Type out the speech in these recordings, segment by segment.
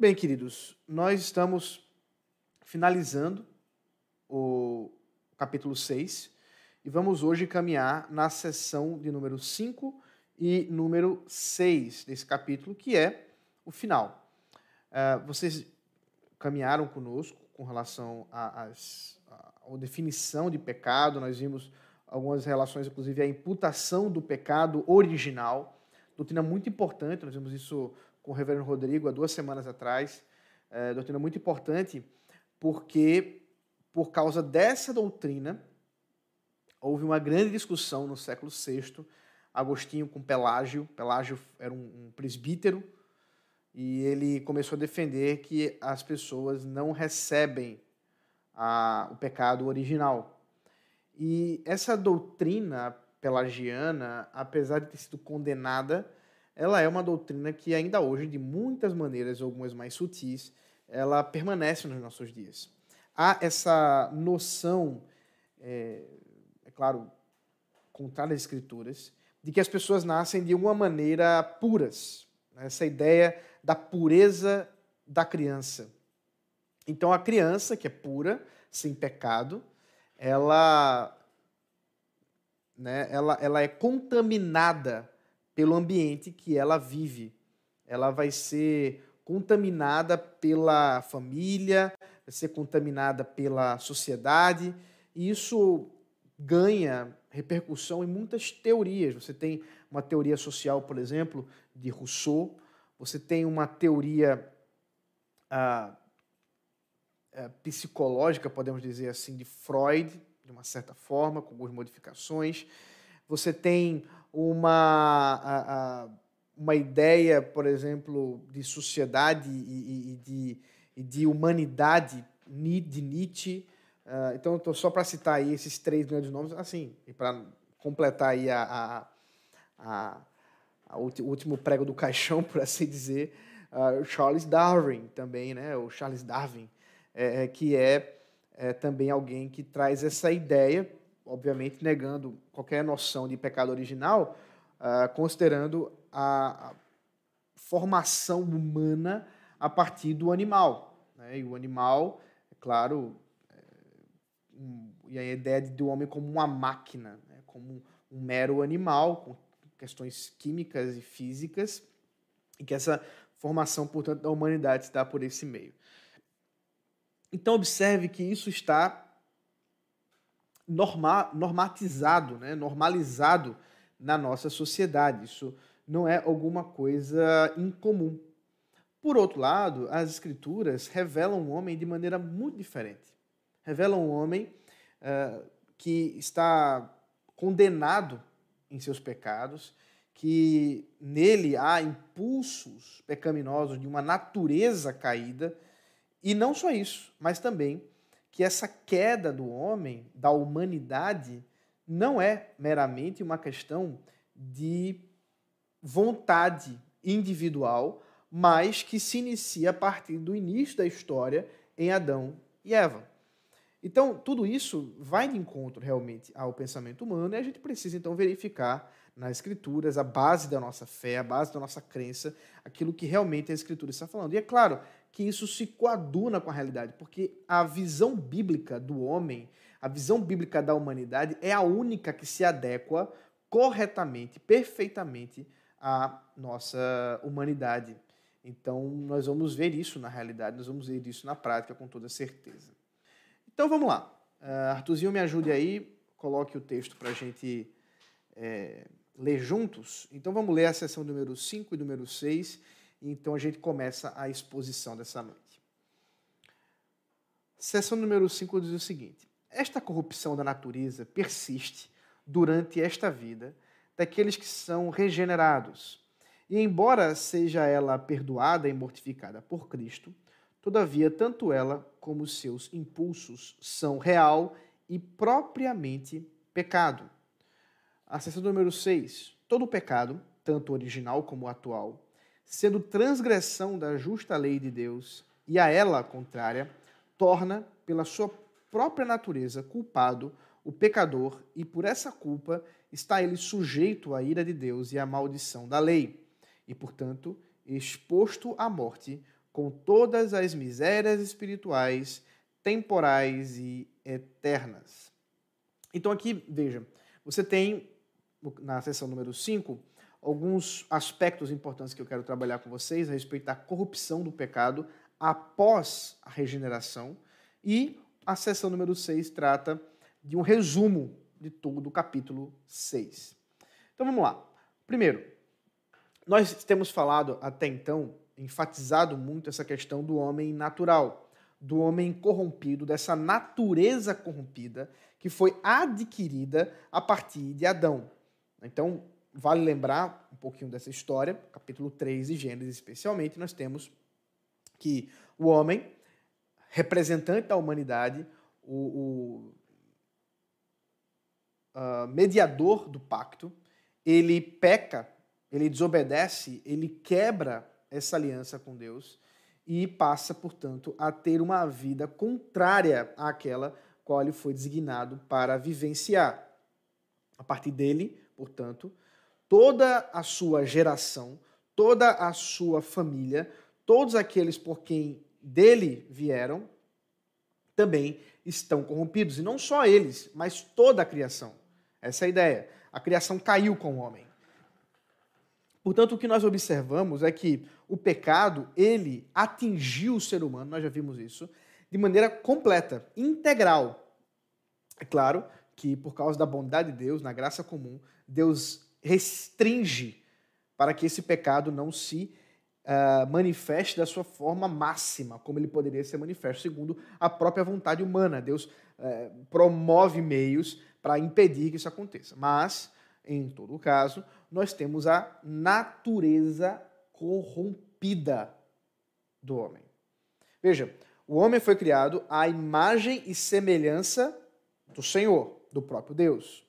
bem, queridos, nós estamos finalizando o capítulo 6 e vamos hoje caminhar na sessão de número 5 e número 6 desse capítulo, que é o final. Uh, vocês caminharam conosco com relação à, à definição de pecado, nós vimos algumas relações, inclusive a imputação do pecado original, doutrina muito importante, nós vimos isso com o reverendo Rodrigo há duas semanas atrás, é, doutrina muito importante, porque por causa dessa doutrina houve uma grande discussão no século VI, Agostinho com Pelágio, Pelágio era um, um presbítero, e ele começou a defender que as pessoas não recebem a, o pecado original. E essa doutrina pelagiana, apesar de ter sido condenada, ela é uma doutrina que ainda hoje, de muitas maneiras, algumas mais sutis, ela permanece nos nossos dias. Há essa noção, é, é claro, contrária às escrituras, de que as pessoas nascem de uma maneira puras. Essa ideia da pureza da criança. Então, a criança, que é pura, sem pecado, ela, né, ela, ela é contaminada pelo ambiente que ela vive. Ela vai ser contaminada pela família, vai ser contaminada pela sociedade, e isso ganha repercussão em muitas teorias. Você tem uma teoria social, por exemplo, de Rousseau, você tem uma teoria ah, ah, psicológica, podemos dizer assim, de Freud, de uma certa forma, com algumas modificações. Você tem uma, uma ideia, por exemplo, de sociedade e, e, de, e de humanidade de Nietzsche. Uh, então, tô só para citar aí esses três grandes nomes, assim, e para completar aí a, a, a, a, o último prego do caixão, por assim dizer, uh, Charles Darwin também, né? O Charles Darwin, é, é, que é, é também alguém que traz essa ideia obviamente negando qualquer noção de pecado original, uh, considerando a, a, formação humana a partir do animal. Né? E o animal, é claro, é, um, e a ideia do homem como uma máquina, né? como um, mero animal, com questões químicas e físicas, e que essa formação, portanto, da humanidade está por esse meio. Então, observe que isso está norma, normatizado, né? normalizado na nossa sociedade. Isso não é alguma coisa incomum. Por outro lado, as escrituras revelam o homem de maneira muito diferente. Revelam um homem uh, que está condenado em seus pecados, que nele há impulsos pecaminosos de uma natureza caída, e não só isso, mas também que essa queda do homem, da humanidade, não é meramente uma questão de vontade individual, mas que se inicia a partir do início da história em Adão e Eva. Então, tudo isso vai de encontro realmente ao pensamento humano e a gente precisa então verificar nas escrituras a base da nossa fé, a base da nossa crença, aquilo que realmente a escritura está falando. E é claro que isso se coaduna com a realidade, porque a visão bíblica do homem, a visão bíblica da humanidade é a única que se adequa corretamente, perfeitamente à nossa humanidade. Então, nós vamos ver isso na realidade, nós vamos ver isso na prática com toda certeza. Então, vamos lá. Uh, Artuzinho, me ajude aí, coloque o texto para a gente é, ler juntos. Então, vamos ler a sessão número 5 e número 6 então a gente começa a exposição dessa noite. Seção número 5 diz o seguinte: Esta corrupção da natureza persiste durante esta vida daqueles que são regenerados. E embora seja ela perdoada e mortificada por Cristo, todavia tanto ela como seus impulsos são real e propriamente pecado. A seção número 6. Todo pecado, tanto original como atual, sendo transgressão da justa lei de Deus e a ela contrária, torna, pela sua própria natureza, culpado o pecador e por essa culpa está ele sujeito à ira de Deus e à maldição da lei, e portanto exposto à morte com todas as misérias espirituais, temporais e eternas. Então aqui, veja, você tem na seção número 5 alguns aspectos importantes que eu quero trabalhar com vocês a respeito da corrupção do pecado após a regeneração e a seção número 6 trata de um resumo de todo o capítulo 6. Então vamos lá. Primeiro, nós temos falado até então, enfatizado muito essa questão do homem natural, do homem corrompido, dessa natureza corrompida que foi adquirida a partir de Adão. Então, vale lembrar um pouquinho dessa história, capítulo 3 de Gênesis especialmente, nós temos que o homem, representante da humanidade, o, o uh, mediador do pacto, ele peca, ele desobedece, ele quebra essa aliança com Deus e passa, portanto, a ter uma vida contrária àquela qual ele foi designado para vivenciar. A partir dele, portanto, toda a sua geração, toda a sua família, todos aqueles por quem dele vieram, também estão corrompidos. E não só eles, mas toda a criação. Essa é a ideia. A criação caiu com o homem. Portanto, o que nós observamos é que o pecado, ele atingiu o ser humano, nós já vimos isso, de maneira completa, integral. É claro que por causa da bondade de Deus, na graça comum, Deus restringe para que esse pecado não se uh, manifeste da sua forma máxima, como ele poderia ser manifesto, segundo a própria vontade humana. Deus uh, promove meios para impedir que isso aconteça. Mas, em todo caso, nós temos a natureza corrompida do homem. Veja, o homem foi criado à imagem e semelhança do Senhor, do próprio Deus.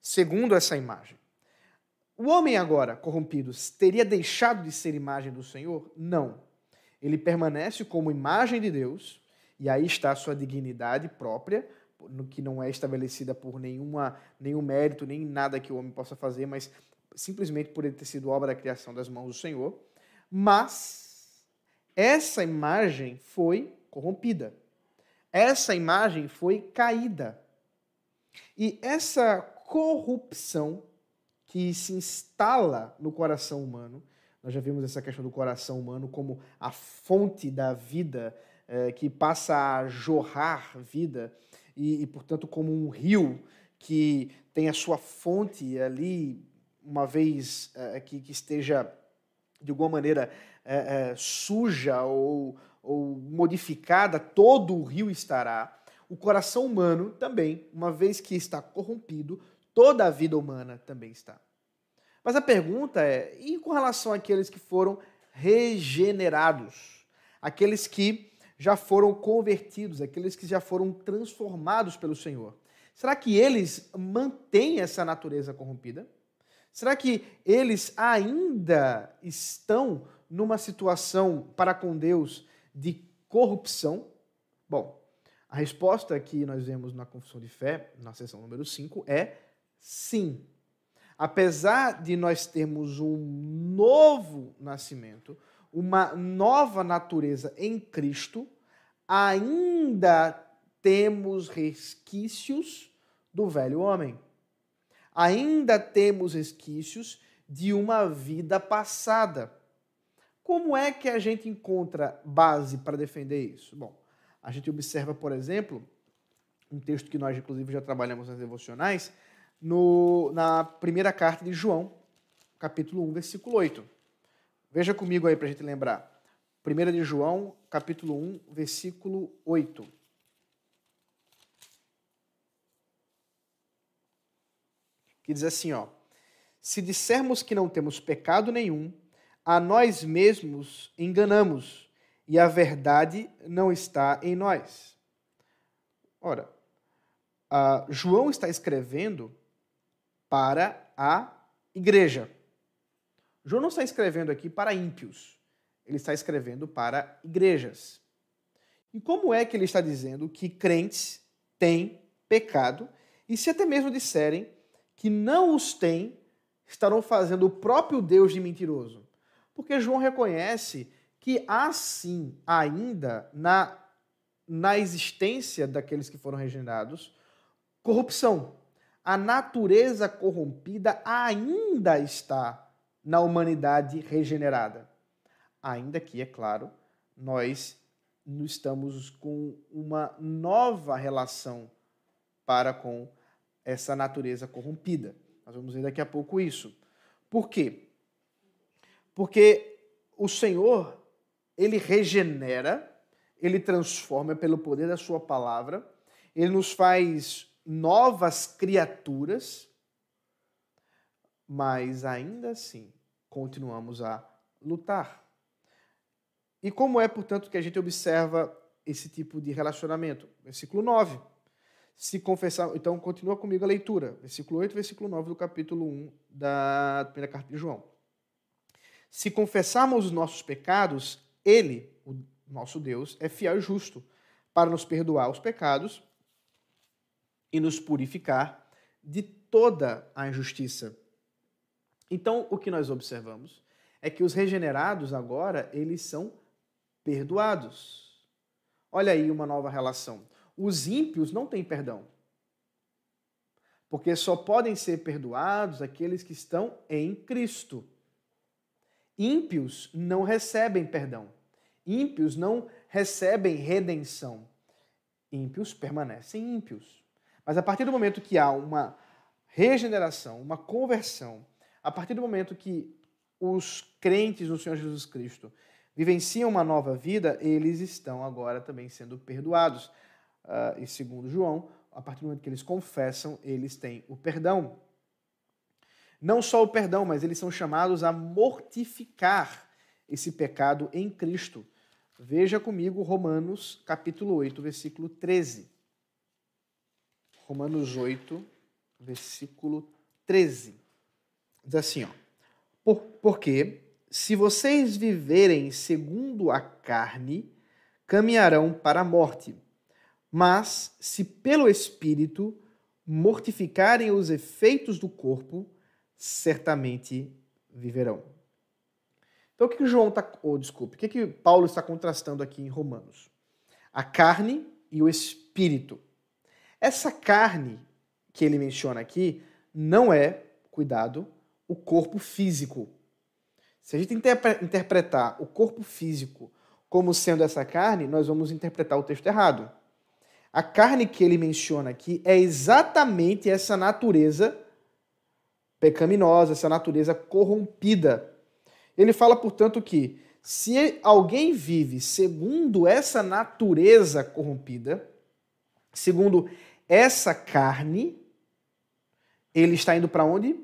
Segundo essa imagem. O homem agora corrompido teria deixado de ser imagem do Senhor? Não. Ele permanece como imagem de Deus, e aí está a sua dignidade própria, que não é estabelecida por nenhuma, nenhum mérito, nem nada que o homem possa fazer, mas simplesmente por ele ter sido obra da criação das mãos do Senhor. Mas essa imagem foi corrompida. Essa imagem foi caída. E essa corrupção que se instala no coração humano, nós já vimos essa questão do coração humano como a fonte da vida, é, que passa a jorrar vida, e, e, portanto, como um rio que tem a sua fonte ali, uma vez é, que, que, esteja de alguma maneira é, suja ou, ou modificada, todo o rio estará. O coração humano também, uma vez que está corrompido, toda a vida humana também está. Mas a pergunta é: e com relação àqueles que foram regenerados? Aqueles que já foram convertidos, aqueles que já foram transformados pelo Senhor. Será que eles mantêm essa natureza corrompida? Será que eles ainda estão numa situação para com Deus de corrupção? Bom, a resposta que nós vemos na confissão de fé, na seção número 5, é sim. Apesar de nós termos um novo nascimento, uma nova natureza em Cristo, ainda temos resquícios do velho homem. Ainda temos resquícios de uma vida passada. Como é que a gente encontra base para defender isso? Bom, a gente observa, por exemplo, um texto que nós, inclusive, já trabalhamos nas devocionais, no, na primeira carta de João, capítulo 1, versículo 8. Veja comigo aí para a gente lembrar. 1 de João, capítulo 1, versículo 8. Que diz assim, ó: Se dissermos que não temos pecado nenhum, a nós mesmos enganamos, e a verdade não está em nós. Ora, João está escrevendo para a igreja. João não está escrevendo aqui para ímpios, ele está escrevendo para igrejas. E como é que ele está dizendo que crentes têm pecado? E se até mesmo disserem que não os têm, estarão fazendo o próprio Deus de mentiroso. Porque João reconhece que há sim ainda na, na existência daqueles que foram regenerados corrupção. A natureza corrompida ainda está na humanidade regenerada. Ainda que, é claro, nós estamos com uma nova relação para com essa natureza corrompida. Nós vamos ver daqui a pouco isso. Por quê? Porque o Senhor, ele regenera, ele transforma pelo poder da sua palavra, ele nos faz novas criaturas, mas ainda assim continuamos a lutar. E como é, portanto, que a gente observa esse tipo de relacionamento? Versículo 9. Se confessar, então continua comigo a leitura, versículo 8, versículo 9 do capítulo 1 da primeira carta de João. Se confessarmos os nossos pecados, ele, o nosso Deus, é fiel e justo para nos perdoar os pecados e nos purificar de toda a injustiça. Então, o que nós observamos é que os regenerados agora, eles são perdoados. Olha aí uma nova relação. Os ímpios não têm perdão. Porque só podem ser perdoados aqueles que estão em Cristo. Ímpios não recebem perdão. Ímpios não recebem redenção. Ímpios permanecem ímpios. Mas a partir do momento que há uma regeneração, uma conversão, a partir do momento que os crentes no Senhor Jesus Cristo vivenciam uma nova vida, eles estão agora também sendo perdoados. Uh, e segundo João, a partir do momento que eles confessam, eles têm o perdão. Não só o perdão, mas eles são chamados a mortificar esse pecado em Cristo. Veja comigo Romanos capítulo 8, versículo 13. Romanos 8, versículo 13. Diz assim, ó. Por, porque se vocês viverem segundo a carne, caminharão para a morte. Mas se pelo Espírito mortificarem os efeitos do corpo, certamente viverão. Então o que, que João está. Oh, desculpe, o que, que Paulo está contrastando aqui em Romanos? A carne e o espírito. Essa carne que ele menciona aqui não é, cuidado, o corpo físico. Se a gente interpretar o corpo físico como sendo essa carne, nós vamos interpretar o texto errado. A carne que ele menciona aqui é exatamente essa natureza pecaminosa, essa natureza corrompida. Ele fala, portanto, que se alguém vive segundo essa natureza corrompida, segundo essa carne, ele está indo para onde?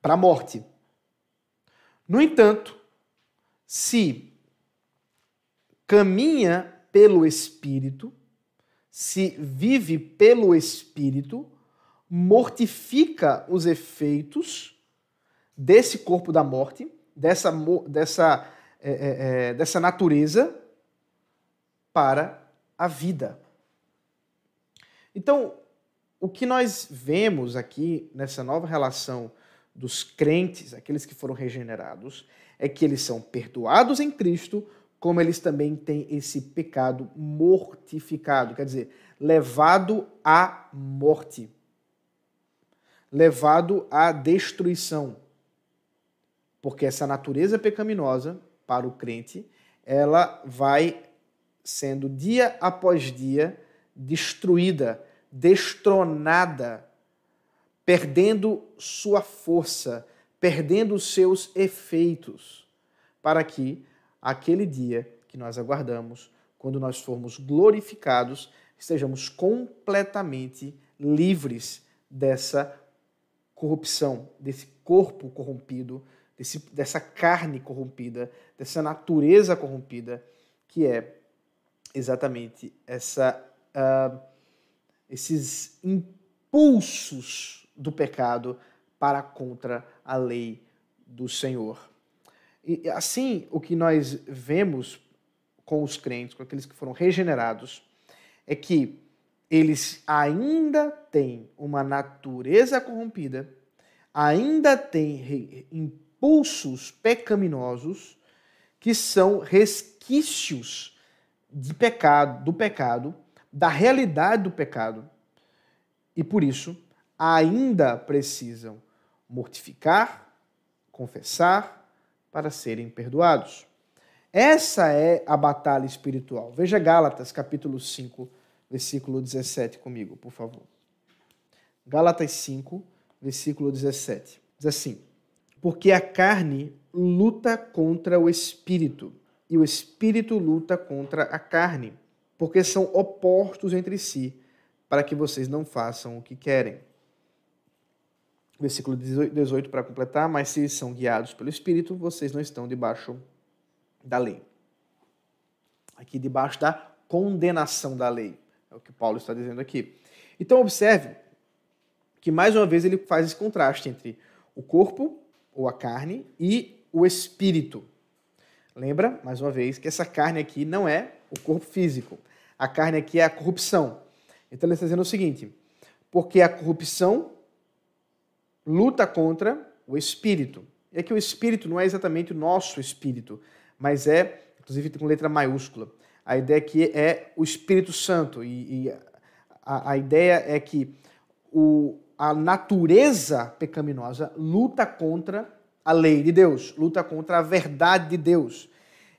Para a morte. No entanto, se caminha pelo Espírito, se vive pelo Espírito, mortifica os efeitos desse corpo da morte, dessa, dessa, é, é, dessa natureza, para a vida. Então, o que nós vemos aqui nessa nova relação dos crentes, aqueles que foram regenerados, é que eles são perdoados em Cristo, como eles também têm esse pecado mortificado, quer dizer, levado à morte, levado à destruição. Porque essa natureza pecaminosa, para o crente, ela vai sendo dia após dia destruída, destronada perdendo sua força, perdendo seus efeitos, para que aquele dia que nós aguardamos, quando nós formos glorificados, estejamos completamente livres dessa corrupção, desse corpo corrompido, desse, dessa carne corrompida, dessa natureza corrompida, que é exatamente essa, uh, esses impulsos do pecado para contra a lei do Senhor. E assim, o que nós vemos com os crentes, com aqueles que foram regenerados, é que eles ainda têm uma natureza corrompida, ainda têm impulsos pecaminosos que são resquícios de pecado, do pecado, da realidade do pecado, e por isso ainda precisam mortificar, confessar para serem perdoados. Essa é a batalha espiritual. Veja Gálatas, capítulo 5, versículo 17 comigo, por favor. Gálatas 5, versículo 17. Diz assim: Porque a carne luta contra o espírito, e o espírito luta contra a carne, porque são opostos entre si, para que vocês não façam o que querem. Versículo 18 para completar, mas se são guiados pelo espírito, vocês não estão debaixo da lei. Aqui debaixo da condenação da lei. É o que Paulo está dizendo aqui. Então observe que mais uma vez ele faz esse contraste entre o corpo ou a carne e o espírito. Lembra, mais uma vez, que essa carne aqui não é o corpo físico. A carne aqui é a corrupção. Então ele está dizendo o seguinte: porque a corrupção luta contra o espírito. E aqui o espírito não é exatamente o nosso espírito, mas é, inclusive com letra maiúscula. A ideia aqui é o Espírito Santo. E, e a, a, ideia é que o, a natureza pecaminosa luta contra a lei de Deus, luta contra a verdade de Deus.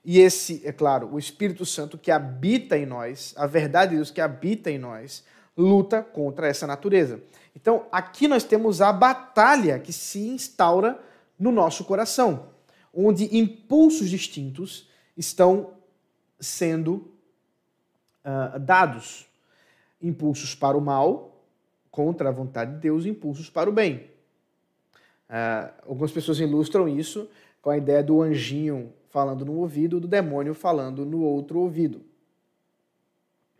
E esse, é claro, o Espírito Santo que habita em nós, a verdade de Deus que habita em nós, luta contra essa natureza. Então, aqui nós temos a batalha que se instaura no nosso coração onde impulsos distintos estão sendo uh, dados. Impulsos para o mal, contra a vontade de Deus, impulsos para o bem. Uh, algumas pessoas ilustram isso com a ideia do anjinho falando no ouvido, do demônio falando no outro ouvido.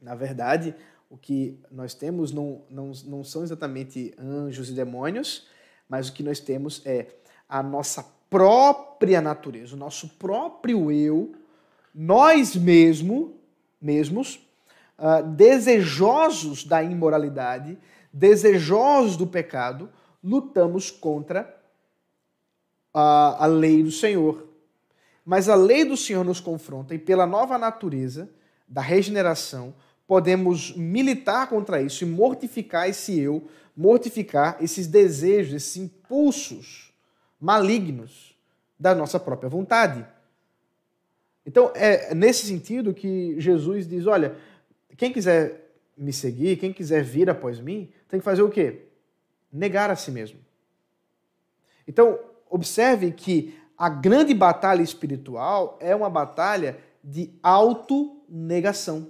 Na verdade, o que nós temos não, não, não são exatamente anjos e demônios, mas o que nós temos é a nossa própria natureza, o nosso próprio eu, nós mesmo, mesmos, uh, desejosos da imoralidade, desejosos do pecado, lutamos contra a, a lei do Senhor. Mas a lei do Senhor nos confronta e pela nova natureza da regeneração, podemos militar contra isso e mortificar esse eu, mortificar esses desejos, esses impulsos malignos da nossa própria vontade. Então, é nesse sentido que Jesus diz: olha, quem quiser me seguir, quem quiser vir após mim, tem que fazer o quê? Negar a si mesmo. Então, observe que a grande batalha espiritual é uma batalha de autonegação.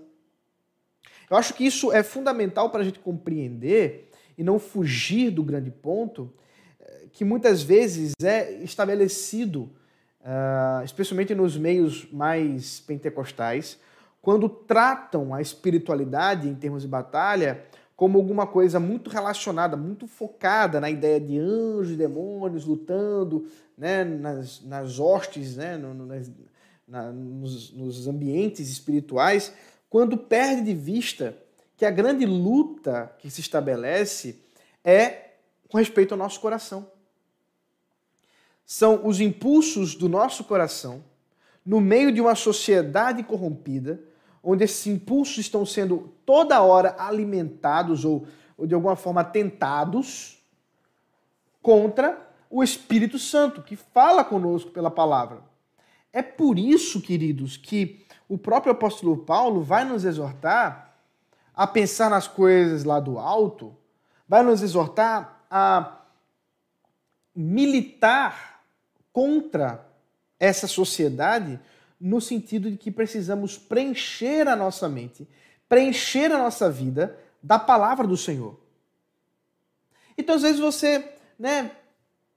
Eu acho que isso é fundamental para a gente compreender e não fugir do grande ponto que muitas vezes é estabelecido, uh, especialmente nos meios mais pentecostais, quando tratam a espiritualidade em termos de batalha como alguma coisa muito relacionada, muito focada na ideia de anjos e demônios lutando né, nas, nas hostes, né, no, no, na, nos, nos ambientes espirituais, quando perde de vista que a grande luta que se estabelece é com respeito ao nosso coração. São os impulsos do nosso coração no meio de uma sociedade corrompida, onde esses impulsos estão sendo toda hora alimentados ou, ou de alguma forma tentados contra o Espírito Santo, que fala conosco pela palavra. É por isso, queridos, que o próprio apóstolo Paulo vai nos exortar a pensar nas coisas lá do alto, vai nos exortar a militar contra essa sociedade no sentido de que precisamos preencher a nossa mente, preencher a nossa vida da palavra do Senhor. Então, às vezes você né,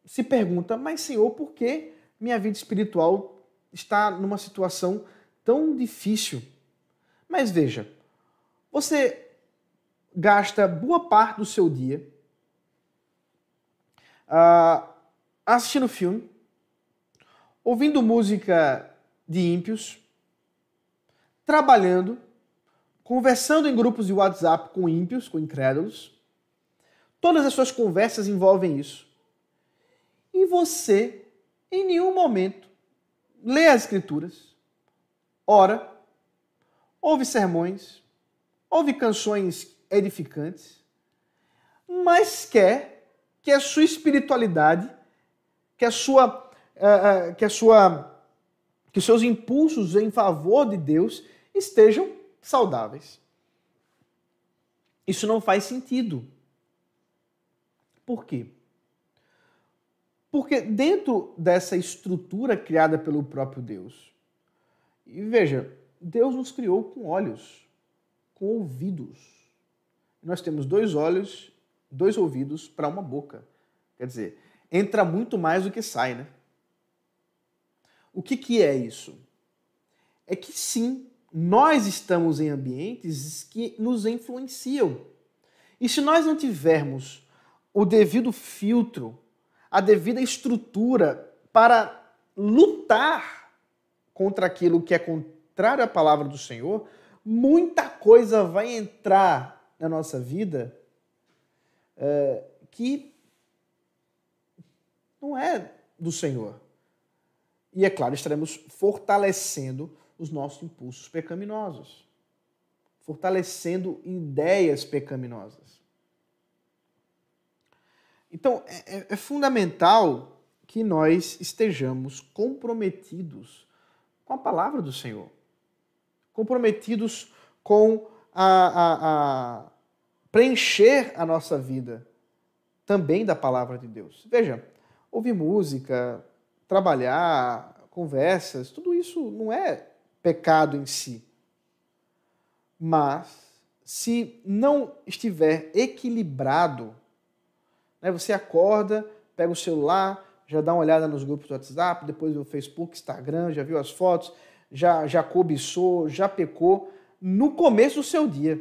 se pergunta, mas Senhor, por que minha vida espiritual está numa situação tão difícil? Mas veja, você gasta boa parte do seu dia uh, assistindo filme, ouvindo música de ímpios, trabalhando, conversando em grupos de WhatsApp com ímpios, com incrédulos. Todas as suas conversas envolvem isso. E você, em nenhum momento, lê as Escrituras, ora, ouve sermões, ouve canções edificantes, mas quer que a sua espiritualidade, que a sua, uh, uh, que a sua, que os seus impulsos em favor de Deus estejam saudáveis. Isso não faz sentido. Por quê? Porque dentro dessa estrutura criada pelo próprio Deus, e veja, Deus nos criou com olhos, com ouvidos. Nós temos dois olhos, dois ouvidos para uma boca. Quer dizer, entra muito mais do que sai, né? O que, que é isso? É que sim, nós estamos em ambientes que nos influenciam. E se nós não tivermos o devido filtro, a devida estrutura para lutar contra aquilo que é contrário à palavra do Senhor, muita coisa vai entrar na nossa vida é, que não é do Senhor. E é claro, estaremos fortalecendo os nossos impulsos pecaminosos, fortalecendo ideias pecaminosas. Então, é, é, é fundamental que nós estejamos comprometidos com a palavra do Senhor, comprometidos com a, a, a preencher a nossa vida também da palavra de Deus. Veja, ouvir música, trabalhar, conversas, tudo isso não é pecado em si. Mas, se não estiver equilibrado, né, você acorda, pega o celular, já dá uma olhada nos grupos do WhatsApp, depois no Facebook, Instagram, já viu as fotos, já, já cobiçou, já pecou, no começo do seu dia.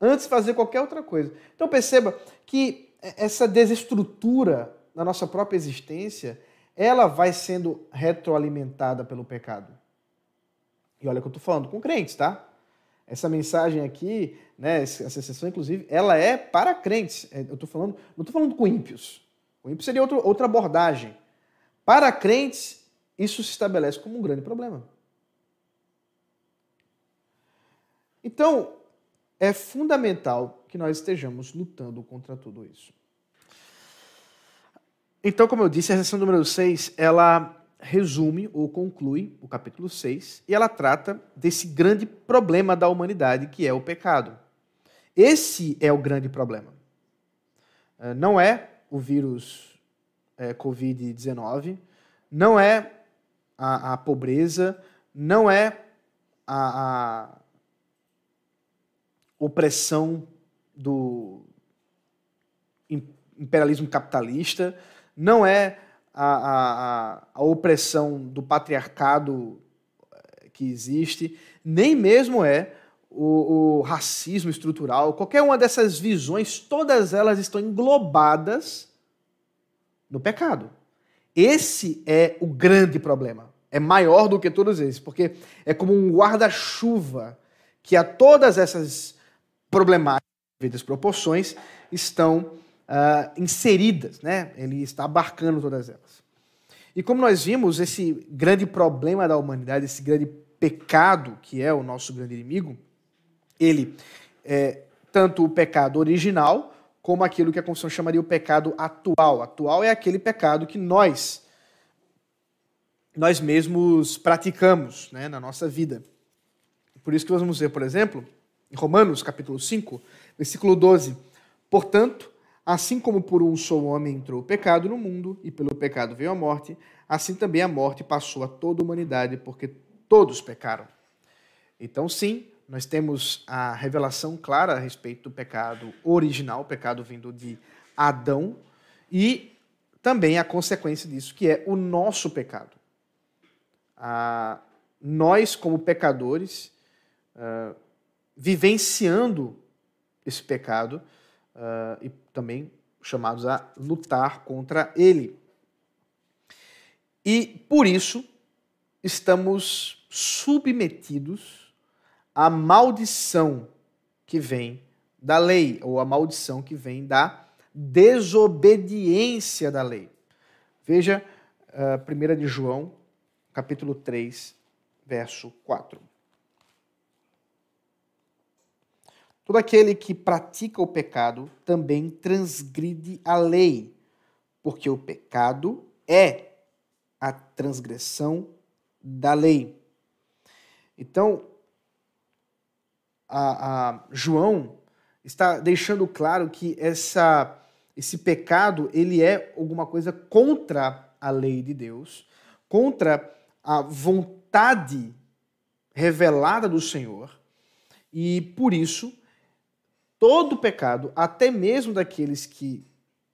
Antes de fazer qualquer outra coisa. Então perceba que essa desestrutura da nossa própria existência, ela vai sendo retroalimentada pelo pecado. E olha que eu estou falando com crentes, tá? Essa mensagem aqui, né, essa sessão, inclusive, ela é para crentes. É, eu estou falando, não estou falando com ímpios. O ímpio seria outro, outra abordagem. Para crentes, isso se estabelece como um grande problema. Então, é fundamental que nós estejamos lutando contra tudo isso. Então, como eu disse, a sessão número 6, ela resume ou conclui o capítulo 6 e ela trata desse grande problema da humanidade que é o pecado. Esse é o grande problema. Eh, não é o vírus é, Covid-19, não é a, a, pobreza, não é a, a opressão do imperialismo capitalista, não é a, a, a opressão do patriarcado eh, que existe, nem mesmo é o, o, racismo estrutural, qualquer uma dessas visões, todas elas estão englobadas no pecado. Esse é o grande problema. É maior do que todos esses, porque é como um guarda-chuva que a todas essas problemáticas, devidas proporções, estão uh, inseridas, né? Ele está abarcando todas elas. E como nós vimos, esse grande problema da humanidade, esse grande pecado que é o nosso grande inimigo, ele é tanto o pecado original como aquilo que a Constituição chamaria o pecado atual. Atual é aquele pecado que nós nós mesmos praticamos né, na nossa vida. Por isso que nós vamos ver, por exemplo, em Romanos capítulo 5, versículo 12. Portanto, Assim como por um só homem entrou o pecado no mundo, e pelo pecado veio a morte, assim também a morte passou a toda a humanidade, porque todos pecaram. Então, sim, nós temos a revelação clara a respeito do pecado original, o pecado vindo de Adão, e também a consequência disso, que é o nosso pecado. Ah, nós, como pecadores, ah, vivenciando esse pecado, uh, e também chamados a lutar contra ele. E por isso estamos submetidos à maldição que vem da lei, ou a maldição que vem da desobediência da lei. Veja uh, ah, 1 de João, capítulo 3, verso 4. Todo aquele que pratica o pecado também transgride a lei, porque o pecado é a transgressão da lei. Então, a, a João está deixando claro que essa, esse pecado ele é alguma coisa contra a lei de Deus, contra a vontade revelada do Senhor, e por isso todo pecado, até mesmo daqueles que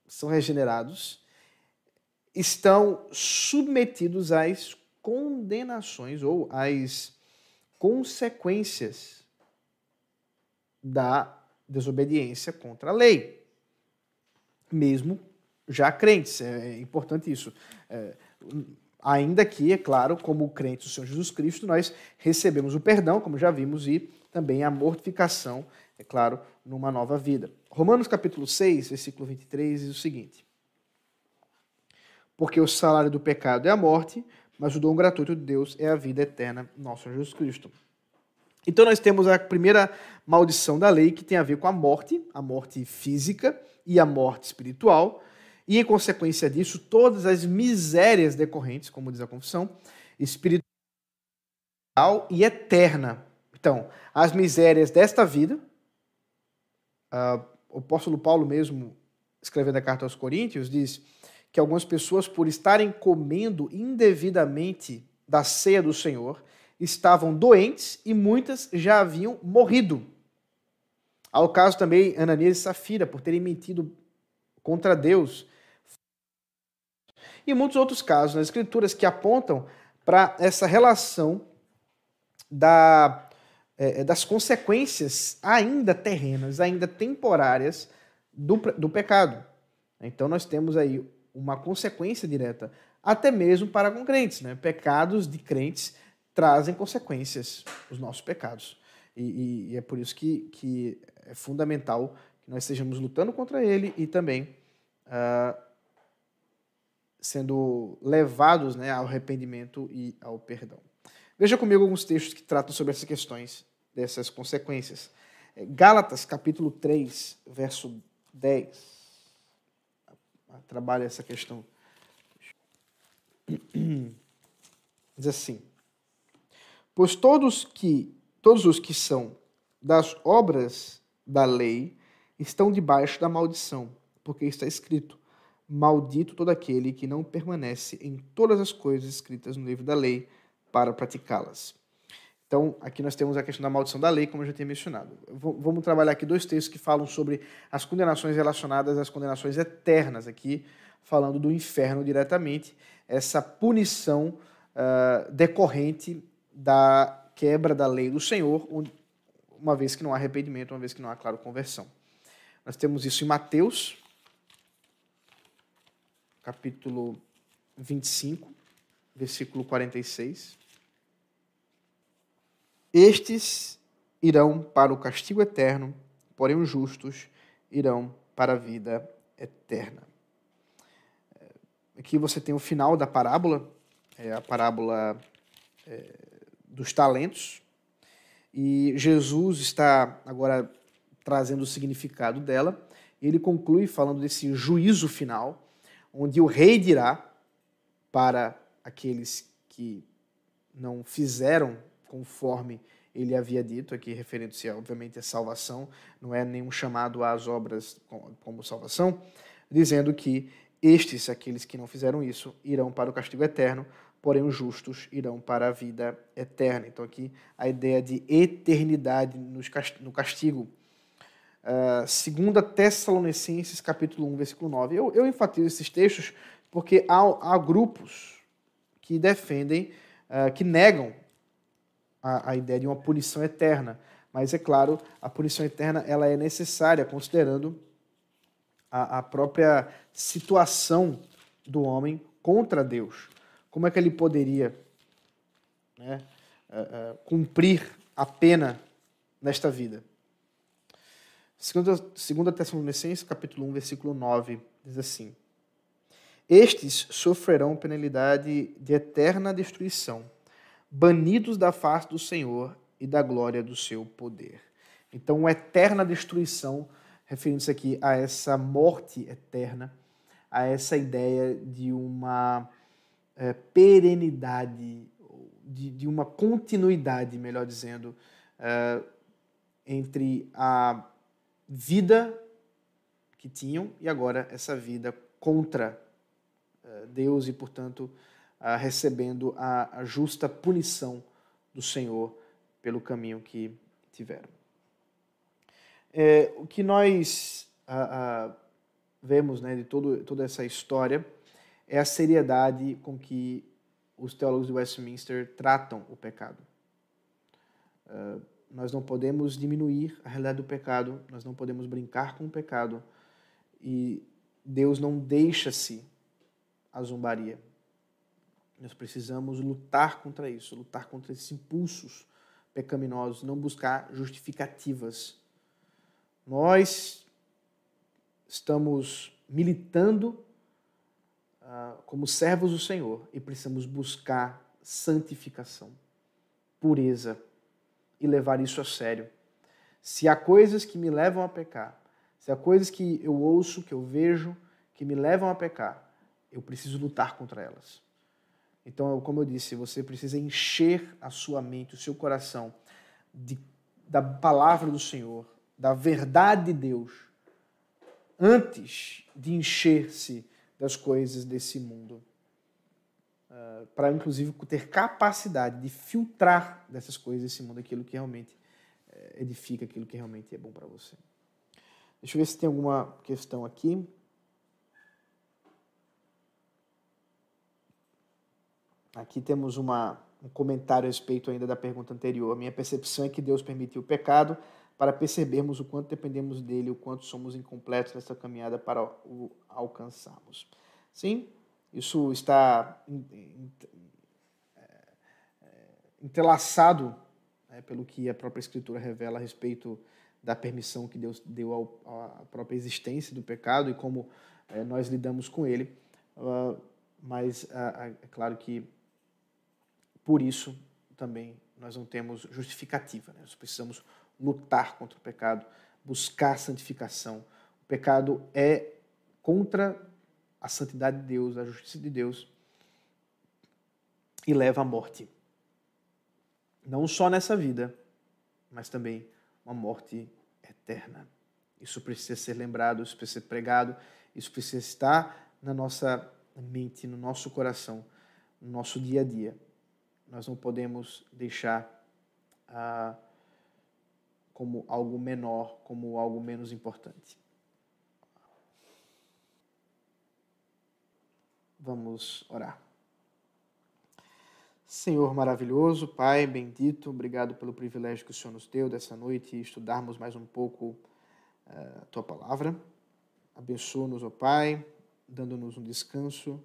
são regenerados, estão submetidos às condenações ou às consequências da desobediência contra a lei. Mesmo já crentes, é importante isso. É, ainda que, é claro, como crentes do Senhor Jesus Cristo, nós recebemos o perdão, como já vimos, e também a mortificação, é claro, numa nova vida. Romanos capítulo 6, versículo 23 diz o seguinte: Porque o salário do pecado é a morte, mas o dom gratuito de Deus é a vida eterna, nosso Jesus Cristo. Então nós temos a primeira maldição da lei que tem a ver com a morte, a morte física e a morte espiritual, e em consequência disso, todas as misérias decorrentes, como diz a confissão, espiritual e eterna. Então, as misérias desta vida, uh, o apóstolo Paulo mesmo, escrevendo a carta aos Coríntios, diz que algumas pessoas, por estarem comendo indevidamente da ceia do Senhor, estavam doentes e muitas já haviam morrido. Há o caso também Ananias e Safira, por terem mentido contra Deus. E muitos outros casos nas Escrituras que apontam para essa relação da, é, das consequências ainda terrenas, ainda temporárias do, do pecado. Então nós temos aí uma consequência direta, até mesmo para com crentes. Né? Pecados de crentes trazem consequências, os nossos pecados. E, e, e, é por isso que, que é fundamental que nós estejamos lutando contra ele e também uh, sendo levados né, ao arrependimento e ao perdão. Veja comigo alguns textos que tratam sobre essas questões, dessas consequências. É, Gálatas, capítulo 3, verso 10. Trabalha essa questão. Diz assim: Pois todos que todos os que são das obras da lei estão debaixo da maldição, porque está escrito: Maldito todo aquele que não permanece em todas as coisas escritas no livro da lei para praticá-las. Então, aqui nós temos a questão da maldição da lei, como eu já tinha mencionado. Vamos trabalhar aqui dois textos que falam sobre as condenações relacionadas às condenações eternas, aqui falando do inferno diretamente, essa punição uh, decorrente da quebra da lei do Senhor, uma vez que não há arrependimento, uma vez que não há, claro, conversão. Nós temos isso em Mateus, capítulo 25, versículo 46. Estes irão para o castigo eterno, porém os justos irão para a vida eterna. Aqui você tem o final da parábola, é a parábola é, dos talentos. E Jesus está agora trazendo o significado dela. Ele conclui falando desse juízo final, onde o rei dirá para aqueles que não fizeram conforme ele havia dito, aqui referente-se obviamente à salvação, não é nenhum chamado às obras como salvação, dizendo que estes, aqueles que não fizeram isso, irão para o castigo eterno, porém os justos irão para a vida eterna. Então, aqui a ideia de eternidade no castigo. Uh, segunda Tessalonicenses, capítulo 1, versículo 9. Eu, eu enfatizo esses textos porque há, há grupos que defendem, uh, que negam a, a ideia de uma punição eterna. Mas, é claro, a punição eterna ela é necessária, considerando a, a própria situação do homem contra Deus como é que ele poderia né, uh, uh, cumprir a pena nesta vida? Segunda, segunda Tessalonicenses, capítulo 1, versículo 9, diz assim, estes sofrerão penalidade de eterna destruição, banidos da face do Senhor e da glória do seu poder. Então, eterna destruição, referindo-se aqui a essa morte eterna, a essa ideia de uma é, perenidade, de, de, uma continuidade, melhor dizendo, é, entre a vida que tinham e agora essa vida contra é, Deus e, portanto, recebendo a, a justa punição do Senhor pelo caminho que tiveram. É, o que nós vemos né, de todo, toda essa história é a seriedade com que os teólogos de Westminster tratam o pecado. Uh, nós não podemos diminuir a realidade do pecado, nós não podemos brincar com o pecado e Deus não deixa-se a zombaria. Nós precisamos lutar contra isso, lutar contra esses impulsos pecaminosos, não buscar justificativas. Nós estamos militando uh, como servos do Senhor e precisamos buscar santificação, pureza e levar isso a sério. Se há coisas que me levam a pecar, se há coisas que eu ouço, que eu vejo, que me levam a pecar, eu preciso lutar contra elas. Então, como eu disse, você precisa encher a sua mente, o seu coração de, da palavra do Senhor, da verdade de Deus, antes de encher-se das coisas desse mundo. Uh, para, inclusive, ter capacidade de filtrar dessas coisas desse mundo aquilo que realmente uh, edifica, aquilo que realmente é bom para você. Deixa eu ver se tem alguma questão aqui. Aqui temos uma, um comentário a respeito ainda da pergunta anterior. A minha percepção é que Deus permitiu o pecado para percebermos o quanto dependemos dele, o quanto somos incompletos nessa caminhada para o alcançarmos. Sim, isso está entrelaçado né, pelo que a própria Escritura revela a respeito da permissão que Deus deu à própria existência do pecado e como é, nós lidamos com ele. Uh, mas uh, é claro que por isso também nós não temos justificativa. Né? Nós precisamos lutar contra o pecado, buscar santificação. O pecado é contra a santidade de Deus, a justiça de Deus e leva à morte. Não só nessa vida, mas também uma morte eterna. Isso precisa ser lembrado, isso precisa ser pregado, isso precisa estar na nossa mente, no nosso coração, no nosso dia a dia. Nós não podemos deixar a como algo menor, como algo menos importante. Vamos orar. Senhor maravilhoso, Pai bendito, obrigado pelo privilégio que o Senhor nos deu dessa noite estudarmos mais um pouco uh, a tua palavra. Abençoa-nos, ó Pai, dando-nos um descanso,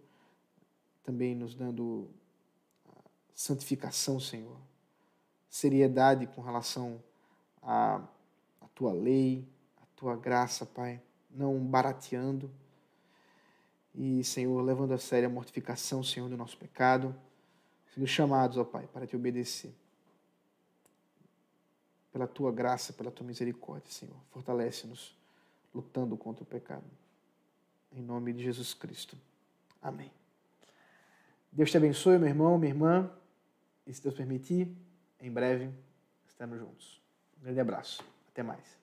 também nos dando santificação, Senhor, seriedade com relação a, a tua lei, a tua graça, Pai, não barateando. E, Senhor, levando a sério a mortificação, Senhor, do nosso pecado, sendo chamados, ó Pai, para te obedecer. Pela tua graça, pela tua misericórdia, Senhor. Fortalece-nos lutando contra o pecado. Em nome de Jesus Cristo. Amém. Deus te abençoe, meu irmão, minha irmã. E se Deus permitir, em breve estaremos juntos. Um grande abraço. Até mais.